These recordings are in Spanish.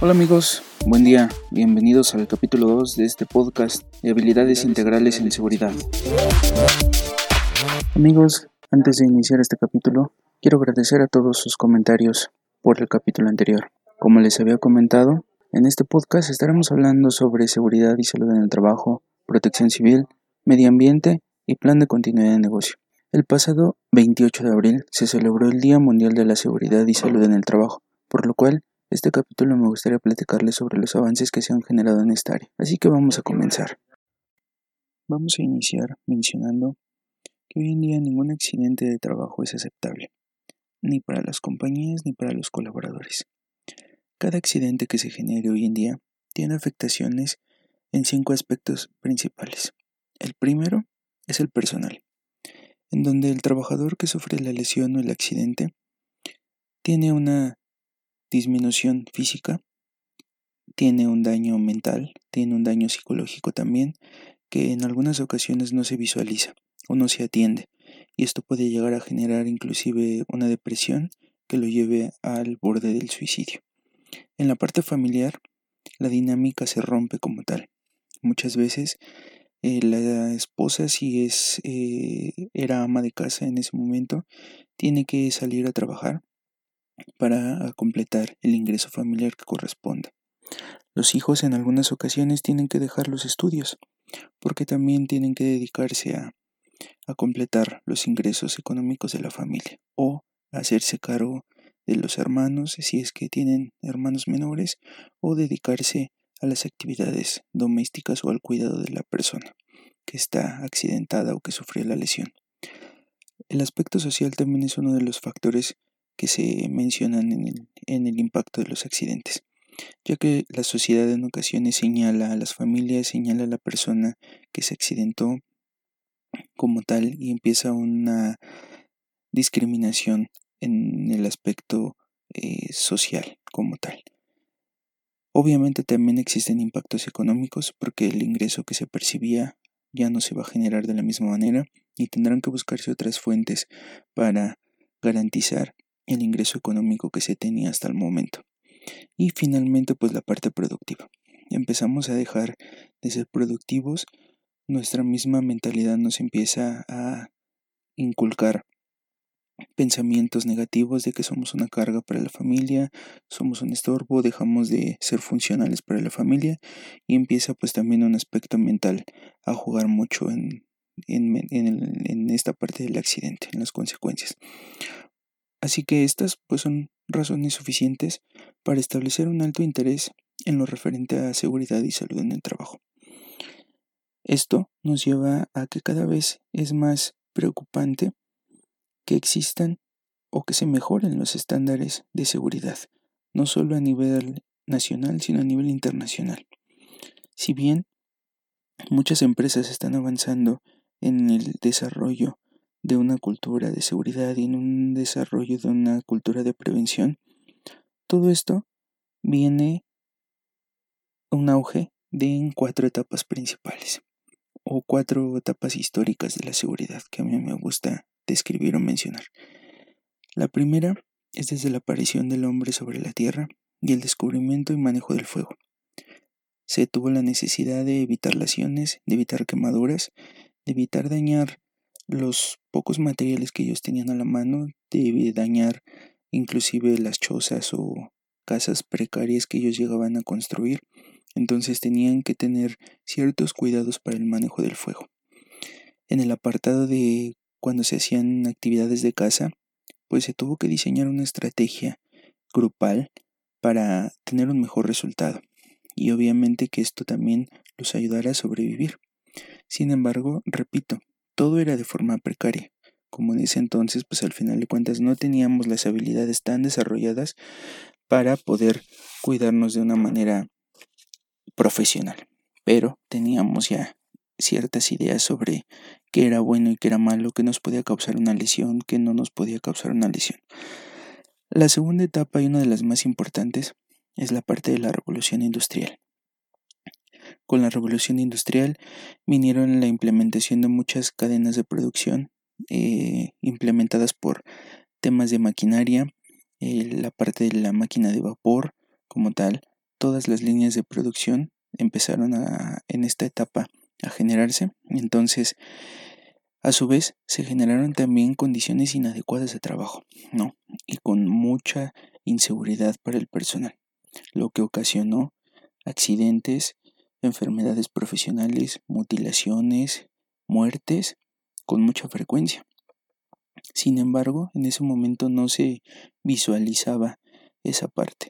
Hola amigos, buen día, bienvenidos al capítulo 2 de este podcast de habilidades integrales en seguridad. Amigos, antes de iniciar este capítulo, quiero agradecer a todos sus comentarios por el capítulo anterior. Como les había comentado, en este podcast estaremos hablando sobre seguridad y salud en el trabajo, protección civil, medio ambiente y plan de continuidad de negocio. El pasado 28 de abril se celebró el Día Mundial de la Seguridad y Salud en el Trabajo, por lo cual este capítulo me gustaría platicarles sobre los avances que se han generado en esta área, así que vamos a comenzar. Vamos a iniciar mencionando que hoy en día ningún accidente de trabajo es aceptable, ni para las compañías ni para los colaboradores. Cada accidente que se genere hoy en día tiene afectaciones en cinco aspectos principales. El primero es el personal, en donde el trabajador que sufre la lesión o el accidente tiene una disminución física, tiene un daño mental, tiene un daño psicológico también, que en algunas ocasiones no se visualiza o no se atiende, y esto puede llegar a generar inclusive una depresión que lo lleve al borde del suicidio. En la parte familiar, la dinámica se rompe como tal. Muchas veces eh, la esposa, si es eh, era ama de casa en ese momento, tiene que salir a trabajar para completar el ingreso familiar que corresponda. Los hijos en algunas ocasiones tienen que dejar los estudios porque también tienen que dedicarse a, a completar los ingresos económicos de la familia o hacerse cargo de los hermanos si es que tienen hermanos menores o dedicarse a las actividades domésticas o al cuidado de la persona que está accidentada o que sufrió la lesión. El aspecto social también es uno de los factores que se mencionan en el, impacto de los accidentes, ya que la sociedad en ocasiones señala a las familias, señala a la persona que se accidentó como tal y empieza una discriminación en el aspecto eh, social como tal. Obviamente también existen impactos económicos porque el ingreso que se percibía ya no se va a generar de la misma manera y tendrán que buscarse otras fuentes para garantizar el ingreso económico que se tenía hasta el momento. Y finalmente pues la parte productiva. Empezamos a dejar de ser productivos, nuestra misma mentalidad nos empieza a inculcar pensamientos negativos de que somos una carga para la familia, somos un estorbo, dejamos de ser funcionales para la familia y empieza pues también un aspecto mental a jugar mucho en, en, en esta parte del accidente, en las consecuencias. Así que estas pues son razones suficientes para establecer un alto interés en lo referente a seguridad y salud en el trabajo. Esto nos lleva a que cada vez es más preocupante que existan o que se mejoren los estándares de seguridad, no solo a nivel nacional, sino a nivel internacional. Si bien muchas empresas están avanzando en el desarrollo de una cultura de seguridad y en un desarrollo de una cultura de prevención, todo esto viene un auge de en cuatro etapas principales o cuatro etapas históricas de la seguridad que a mí me gusta describir o mencionar. La primera es desde la aparición del hombre sobre la Tierra y el descubrimiento y manejo del fuego. Se tuvo la necesidad de evitar lesiones, de evitar quemaduras, de evitar dañar los pocos materiales que ellos tenían a la mano de dañar inclusive las chozas o casas precarias que ellos llegaban a construir, entonces tenían que tener ciertos cuidados para el manejo del fuego. En el apartado de cuando se hacían actividades de casa, pues se tuvo que diseñar una estrategia grupal para tener un mejor resultado y obviamente que esto también los ayudara a sobrevivir. Sin embargo, repito, todo era de forma precaria. Como en ese entonces, pues al final de cuentas no teníamos las habilidades tan desarrolladas para poder cuidarnos de una manera profesional. Pero teníamos ya ciertas ideas sobre qué era bueno y qué era malo, qué nos podía causar una lesión, qué no nos podía causar una lesión. La segunda etapa y una de las más importantes es la parte de la revolución industrial. Con la revolución industrial vinieron la implementación de muchas cadenas de producción eh, implementadas por temas de maquinaria, la parte de la máquina de vapor como tal, todas las líneas de producción empezaron a, en esta etapa a generarse. Entonces, a su vez, se generaron también condiciones inadecuadas de trabajo, ¿no? Y con mucha inseguridad para el personal, lo que ocasionó accidentes, enfermedades profesionales, mutilaciones, muertes con mucha frecuencia. Sin embargo, en ese momento no se visualizaba esa parte.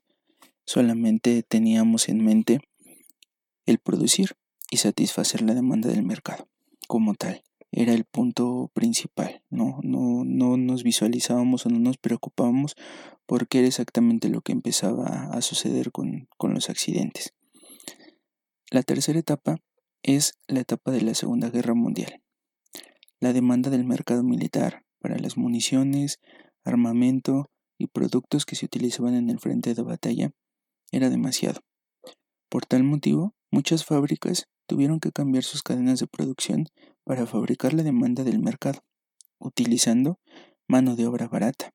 Solamente teníamos en mente el producir y satisfacer la demanda del mercado como tal. Era el punto principal, ¿no? No, no nos visualizábamos o no nos preocupábamos porque era exactamente lo que empezaba a suceder con, con los accidentes. La tercera etapa es la etapa de la Segunda Guerra Mundial. La demanda del mercado militar para las municiones, armamento y productos que se utilizaban en el frente de batalla era demasiado. Por tal motivo, muchas fábricas tuvieron que cambiar sus cadenas de producción para fabricar la demanda del mercado, utilizando mano de obra barata.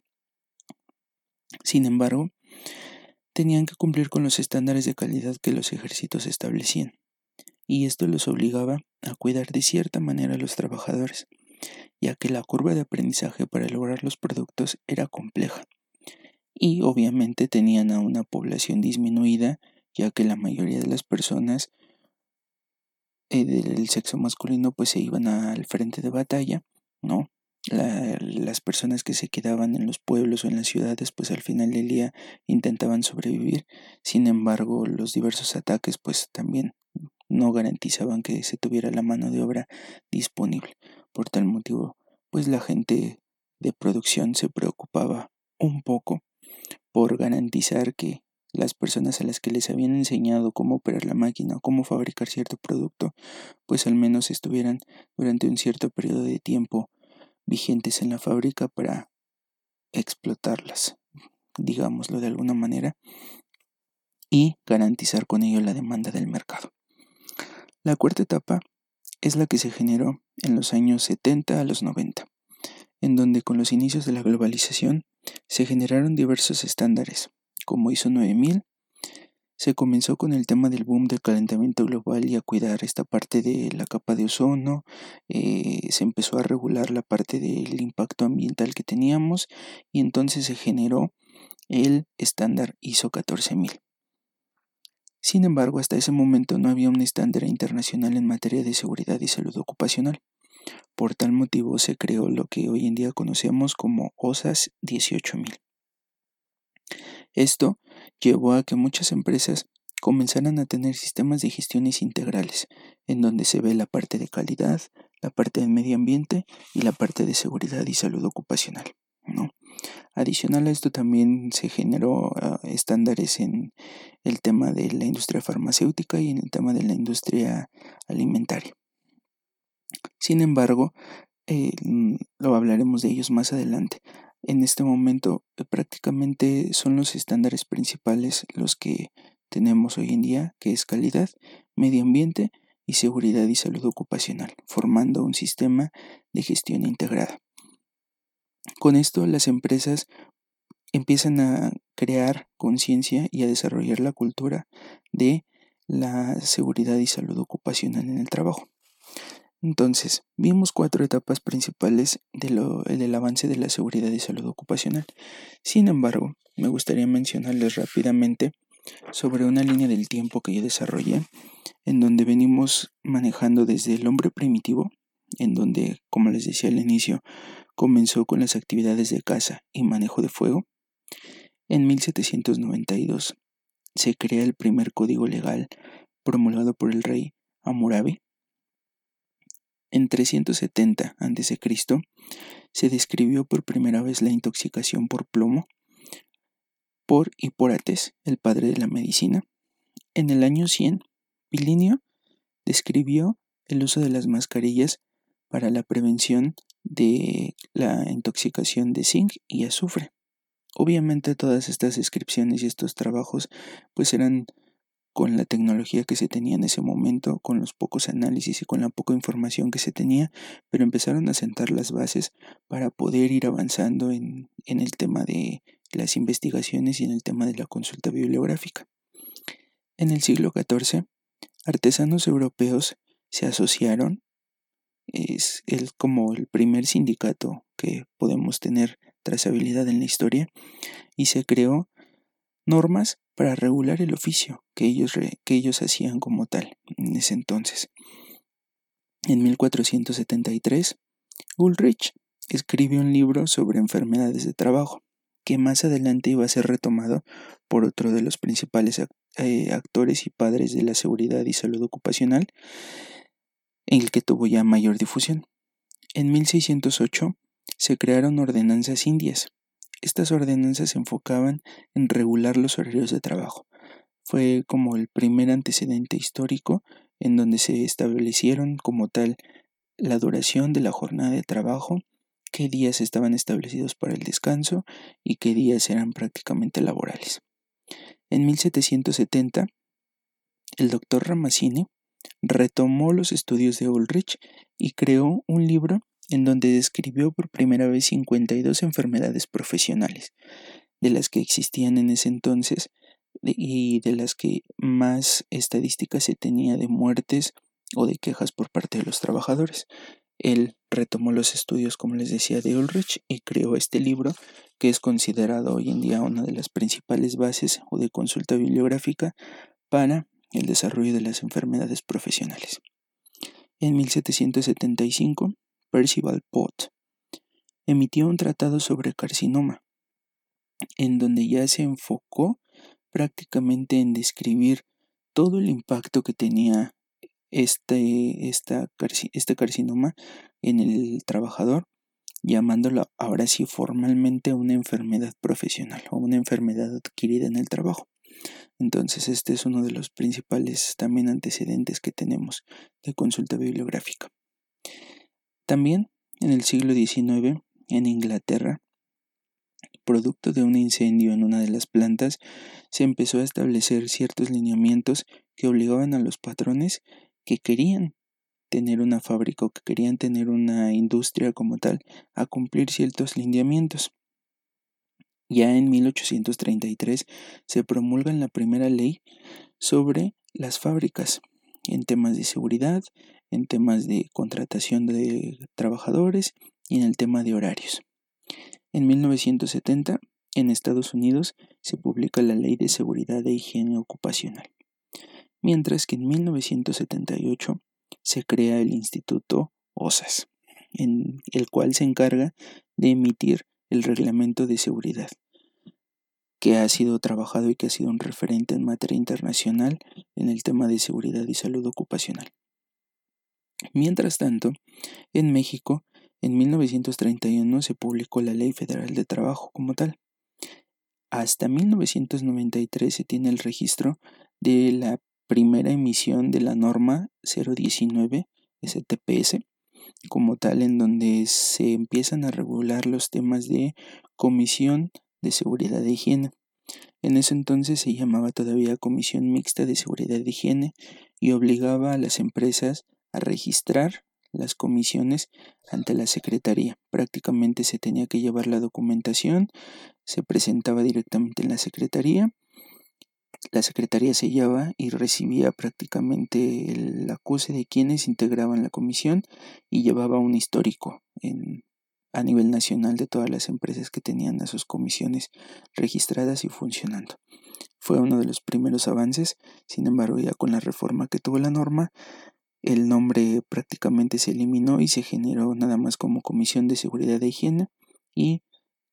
Sin embargo, tenían que cumplir con los estándares de calidad que los ejércitos establecían, y esto los obligaba a cuidar de cierta manera a los trabajadores, ya que la curva de aprendizaje para lograr los productos era compleja. Y obviamente tenían a una población disminuida, ya que la mayoría de las personas eh, del sexo masculino pues se iban al frente de batalla, ¿no? las personas que se quedaban en los pueblos o en las ciudades pues al final del día intentaban sobrevivir, sin embargo los diversos ataques pues también no garantizaban que se tuviera la mano de obra disponible. Por tal motivo, pues la gente de producción se preocupaba un poco por garantizar que las personas a las que les habían enseñado cómo operar la máquina o cómo fabricar cierto producto, pues al menos estuvieran durante un cierto periodo de tiempo vigentes en la fábrica para explotarlas, digámoslo de alguna manera, y garantizar con ello la demanda del mercado. La cuarta etapa es la que se generó en los años 70 a los 90, en donde con los inicios de la globalización se generaron diversos estándares, como ISO 9000, se comenzó con el tema del boom del calentamiento global y a cuidar esta parte de la capa de ozono, eh, se empezó a regular la parte del impacto ambiental que teníamos y entonces se generó el estándar ISO 14000. Sin embargo, hasta ese momento no había un estándar internacional en materia de seguridad y salud ocupacional. Por tal motivo se creó lo que hoy en día conocemos como OSAS 18000. Esto llevó a que muchas empresas comenzaran a tener sistemas de gestiones integrales, en donde se ve la parte de calidad, la parte del medio ambiente y la parte de seguridad y salud ocupacional. ¿no? Adicional a esto también se generó ah, estándares en el tema de la industria farmacéutica y en el tema de la industria alimentaria. Sin embargo, eh, mm, lo hablaremos de ellos más adelante. En este momento eh, prácticamente son los estándares principales los que tenemos hoy en día, que es calidad, medio ambiente y seguridad y salud ocupacional, formando un sistema de gestión integrada. Con esto las empresas empiezan a crear conciencia y a desarrollar la cultura de la seguridad y salud ocupacional en el trabajo. Entonces, vimos cuatro etapas principales del avance de la seguridad y salud ocupacional. Sin embargo, me gustaría mencionarles rápidamente sobre una línea del tiempo que yo desarrollé, en donde venimos manejando desde el hombre primitivo, en donde, como les decía al inicio, comenzó con las actividades de caza y manejo de fuego. En 1792 se crea el primer código legal promulgado por el rey Hammurabi. En 370 a.C. se describió por primera vez la intoxicación por plomo por Hipórates, el padre de la medicina. En el año 100, Pilinio describió el uso de las mascarillas para la prevención de la intoxicación de zinc y azufre. Obviamente todas estas descripciones y estos trabajos pues eran con la tecnología que se tenía en ese momento, con los pocos análisis y con la poca información que se tenía, pero empezaron a sentar las bases para poder ir avanzando en, el tema de las investigaciones y en el tema de la consulta bibliográfica. En el siglo XIV, artesanos europeos se asociaron, es el, como el primer sindicato que podemos tener trazabilidad en la historia, y se creó normas para regular el oficio que ellos, que ellos hacían como tal en ese entonces. En 1473, Ulrich escribió un libro sobre enfermedades de trabajo, que más adelante iba a ser retomado por otro de los principales eh, actores y padres de la seguridad y salud ocupacional, en el que tuvo ya mayor difusión. En 1608 se crearon ordenanzas indias. Estas ordenanzas se enfocaban en regular los horarios de trabajo. Fue como el primer antecedente histórico en donde se establecieron como tal la duración de la jornada de trabajo, qué días estaban establecidos para el descanso y qué días eran prácticamente laborales. En 1770, el doctor Ramazzini retomó los estudios de Ulrich y creó un libro en donde describió por primera vez 52 enfermedades profesionales, de las que existían en ese entonces y de las que más estadísticas se tenía de muertes o de quejas por parte de los trabajadores. Él retomó los estudios, como les decía, de Ulrich y creó este libro que es considerado hoy en día una de las principales bases o de consulta bibliográfica para el desarrollo de las enfermedades profesionales. En 1775, Percival Pott emitió un tratado sobre carcinoma, en donde ya se enfocó prácticamente en describir todo el impacto que tenía este, este carcinoma en el trabajador, llamándolo ahora sí formalmente una enfermedad profesional o una enfermedad adquirida en el trabajo. Entonces este es uno de los principales también antecedentes que tenemos de consulta bibliográfica. También en el siglo XIX, en Inglaterra, producto de un incendio en una de las plantas, se empezó a establecer ciertos lineamientos que obligaban a los patrones que querían tener una fábrica o que querían tener una industria como tal a cumplir ciertos lineamientos. Ya en 1833 se promulga la primera ley sobre las fábricas en temas de seguridad, en temas de contratación de trabajadores y en el tema de horarios. En 1970, en Estados Unidos, se publica la Ley de Seguridad e Higiene Ocupacional, mientras que en 1978 se crea el Instituto OSAS, en el cual se encarga de emitir el Reglamento de Seguridad, que ha sido trabajado y que ha sido un referente en materia internacional en el tema de seguridad y salud ocupacional. Mientras tanto, en México, en 1931 se publicó la Ley Federal de Trabajo como tal. Hasta 1993 se tiene el registro de la primera emisión de la norma 019 STPS como tal en donde se empiezan a regular los temas de comisión de seguridad de higiene. En ese entonces se llamaba todavía Comisión Mixta de Seguridad de Higiene y obligaba a las empresas a registrar las comisiones ante la Secretaría. Prácticamente se tenía que llevar la documentación, se presentaba directamente en la Secretaría, la Secretaría sellaba y recibía prácticamente el acuse de quienes integraban la comisión y llevaba un histórico a nivel nacional de todas las empresas que tenían a sus comisiones registradas y funcionando. Fue uno de los primeros avances, sin embargo ya con la reforma que tuvo la norma, el nombre prácticamente se eliminó y se generó nada más como Comisión de Seguridad e Higiene y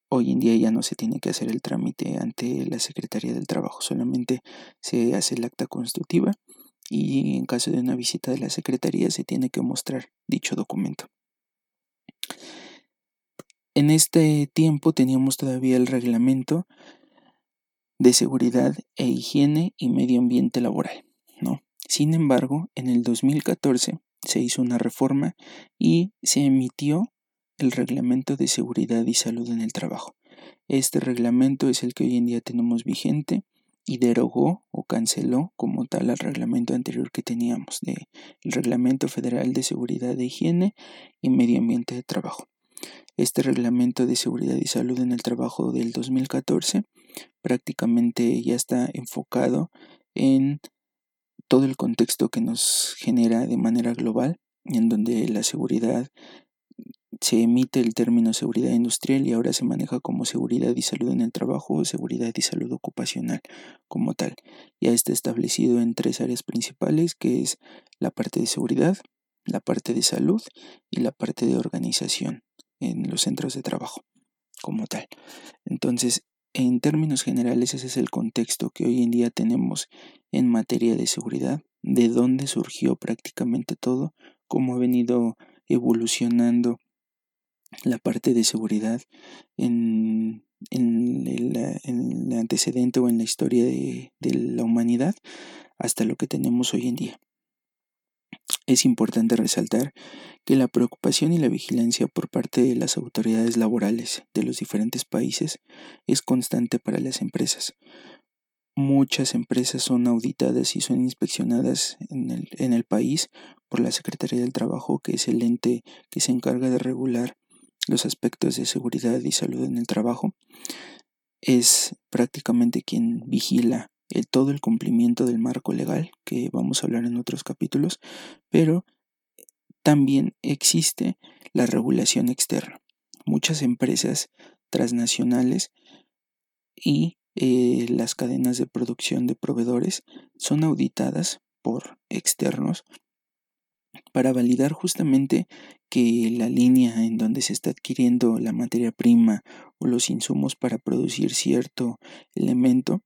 hoy en día ya no se tiene que hacer el trámite ante la Secretaría del Trabajo, solamente se hace el acta constitutiva y en caso de una visita de la Secretaría se tiene que mostrar dicho documento. En este tiempo teníamos todavía el reglamento de seguridad e higiene y medio ambiente laboral, ¿no? Sin embargo, en el 2014 se hizo una reforma y se emitió el Reglamento de Seguridad y Salud en el Trabajo. Este reglamento es el que hoy en día tenemos vigente y derogó o canceló como tal al reglamento anterior que teníamos, de, el Reglamento Federal de Seguridad de Higiene y Medio Ambiente de Trabajo. Este reglamento de seguridad y salud en el trabajo del 2014 prácticamente ya está enfocado en todo el contexto que nos genera de manera global, en donde la seguridad se emite el término seguridad industrial y ahora se maneja como seguridad y salud en el trabajo o seguridad y salud ocupacional como tal. Ya está establecido en tres áreas principales que es la parte de seguridad, la parte de salud y la parte de organización en los centros de trabajo como tal. Entonces, en términos generales, ese es el contexto que hoy en día tenemos en materia de seguridad, de dónde surgió prácticamente todo, cómo ha venido evolucionando la parte de seguridad en, el, antecedente o en la historia de, la humanidad hasta lo que tenemos hoy en día. Es importante resaltar que la preocupación y la vigilancia por parte de las autoridades laborales de los diferentes países es constante para las empresas. Muchas empresas son auditadas y son inspeccionadas en el, en el país por la Secretaría del Trabajo, que es el ente que se encarga de regular los aspectos de seguridad y salud en el trabajo. Es prácticamente quien vigila el, todo el cumplimiento del marco legal, que vamos a hablar en otros capítulos, pero también existe la regulación externa. Muchas empresas transnacionales y eh, las cadenas de producción de proveedores son auditadas por externos para validar justamente que la línea en donde se está adquiriendo la materia prima o los insumos para producir cierto elemento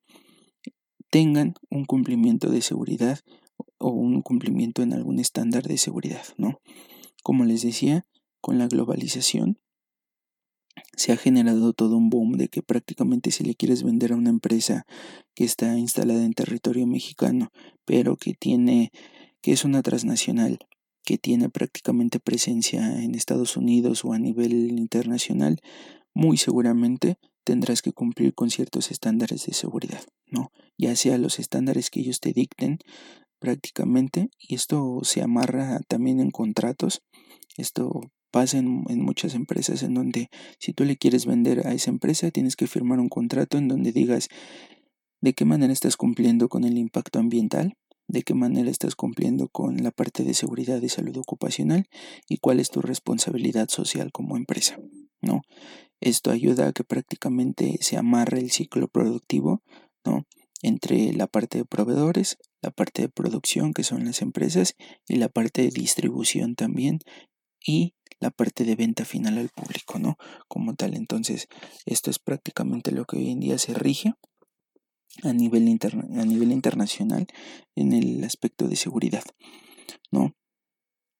tengan un cumplimiento de seguridad o un cumplimiento en algún estándar de seguridad, ¿no? Como les decía, con la globalización se ha generado todo un boom de que prácticamente si le quieres vender a una empresa que está instalada en territorio mexicano, pero que tiene que es una transnacional, que tiene prácticamente presencia en Estados Unidos o a nivel internacional, muy seguramente tendrás que cumplir con ciertos estándares de seguridad, ¿no? Ya sea los estándares que ellos te dicten prácticamente, y esto se amarra también en contratos, esto pasa en, muchas empresas en donde si tú le quieres vender a esa empresa tienes que firmar un contrato en donde digas de qué manera estás cumpliendo con el impacto ambiental, de qué manera estás cumpliendo con la parte de seguridad y salud ocupacional y cuál es tu responsabilidad social como empresa, ¿no? Esto ayuda a que prácticamente se amarre el ciclo productivo, ¿no? Entre la parte de proveedores, la parte de producción, que son las empresas, y la parte de distribución también, y la parte de venta final al público, ¿no? Como tal. Entonces, esto es prácticamente lo que hoy en día se rige a nivel, a nivel internacional en el aspecto de seguridad, ¿no?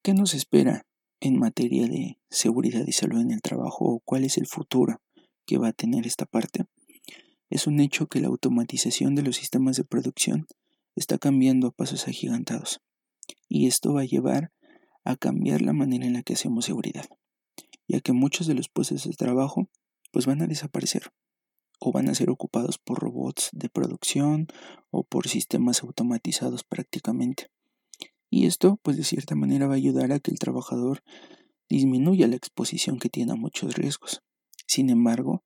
¿Qué nos espera en materia de seguridad y salud en el trabajo o cuál es el futuro que va a tener esta parte? Es un hecho que la automatización de los sistemas de producción está cambiando a pasos agigantados y esto va a llevar a cambiar la manera en la que hacemos seguridad, ya que muchos de los puestos de trabajo pues van a desaparecer o van a ser ocupados por robots de producción o por sistemas automatizados prácticamente. Y esto, pues de cierta manera, va a ayudar a que el trabajador disminuya la exposición que tiene a muchos riesgos. Sin embargo,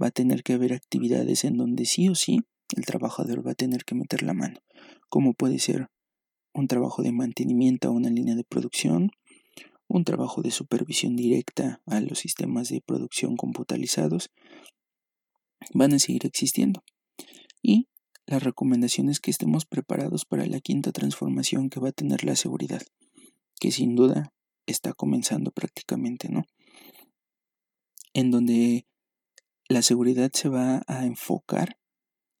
va a tener que haber actividades en donde sí o sí el trabajador va a tener que meter la mano, como puede ser un trabajo de mantenimiento a una línea de producción, un trabajo de supervisión directa a los sistemas de producción computalizados, van a seguir existiendo. Y la recomendación es que estemos preparados para la quinta transformación que va a tener la seguridad, que sin duda está comenzando prácticamente, ¿no? En donde la seguridad se va a enfocar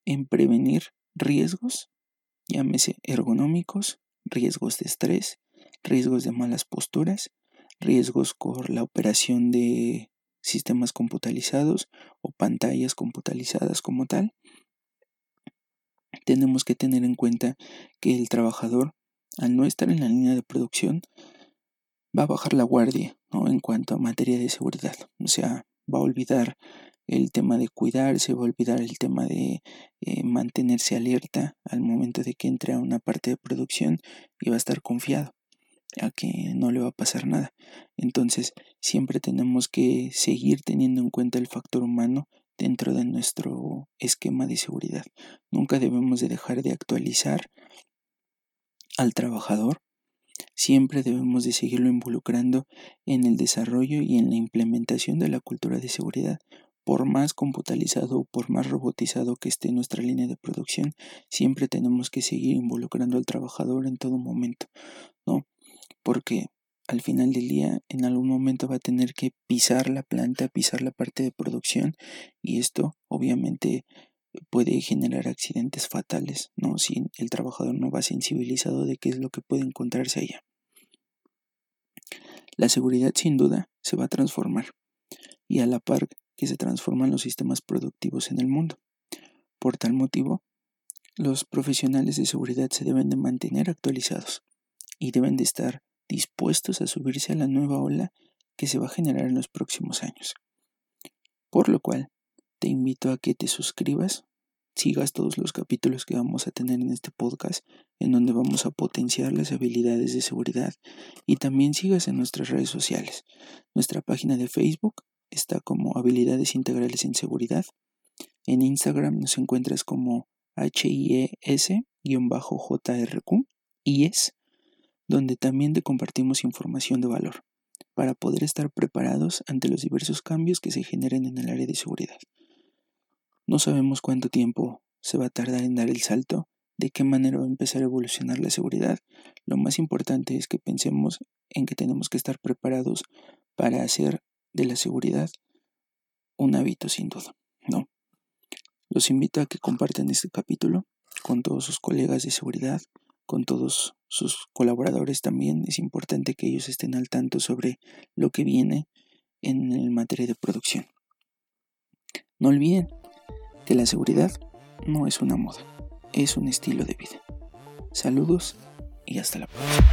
en prevenir riesgos, llámese ergonómicos, riesgos de estrés, riesgos de malas posturas, riesgos por la operación de sistemas computalizados o pantallas computalizadas como tal, tenemos que tener en cuenta que el trabajador, al no estar en la línea de producción, va a bajar la guardia ¿no? en cuanto a materia de seguridad. O sea, va a olvidar el tema de cuidarse, va a olvidar el tema de eh, mantenerse alerta al momento de que entre a una parte de producción y va a estar confiado a que no le va a pasar nada. Entonces, siempre tenemos que seguir teniendo en cuenta el factor humano dentro de nuestro esquema de seguridad. Nunca debemos de dejar de actualizar al trabajador. Siempre debemos de seguirlo involucrando en el desarrollo y en la implementación de la cultura de seguridad. Por más computalizado o por más robotizado que esté nuestra línea de producción, siempre tenemos que seguir involucrando al trabajador en todo momento, ¿no? Porque al final del día en algún momento va a tener que pisar la planta, pisar la parte de producción y esto obviamente puede generar accidentes fatales, ¿no? Si el trabajador no va sensibilizado de qué es lo que puede encontrarse allá. La seguridad sin duda se va a transformar y a la par que se transforman los sistemas productivos en el mundo. Por tal motivo, los profesionales de seguridad se deben de mantener actualizados y deben de estar dispuestos a subirse a la nueva ola que se va a generar en los próximos años. Por lo cual, te invito a que te suscribas, sigas todos los capítulos que vamos a tener en este podcast, en donde vamos a potenciar las habilidades de seguridad, y también sigas en nuestras redes sociales. Nuestra página de Facebook está como Habilidades Integrales en Seguridad. En Instagram nos encuentras como HIES-JRQ, IES, donde también compartimos información de valor para poder estar preparados ante los diversos cambios que se generen en el área de seguridad. No sabemos cuánto tiempo se va a tardar en dar el salto, de qué manera va a empezar a evolucionar la seguridad. Lo más importante es que pensemos en que tenemos que estar preparados para hacer de la seguridad un hábito sin duda, ¿no? Los invito a que compartan este capítulo con todos sus colegas de seguridad, con todos sus colaboradores también. Es importante que ellos estén al tanto sobre lo que viene en el materia de producción. No olviden que la seguridad no es una moda, es un estilo de vida. Saludos y hasta la próxima.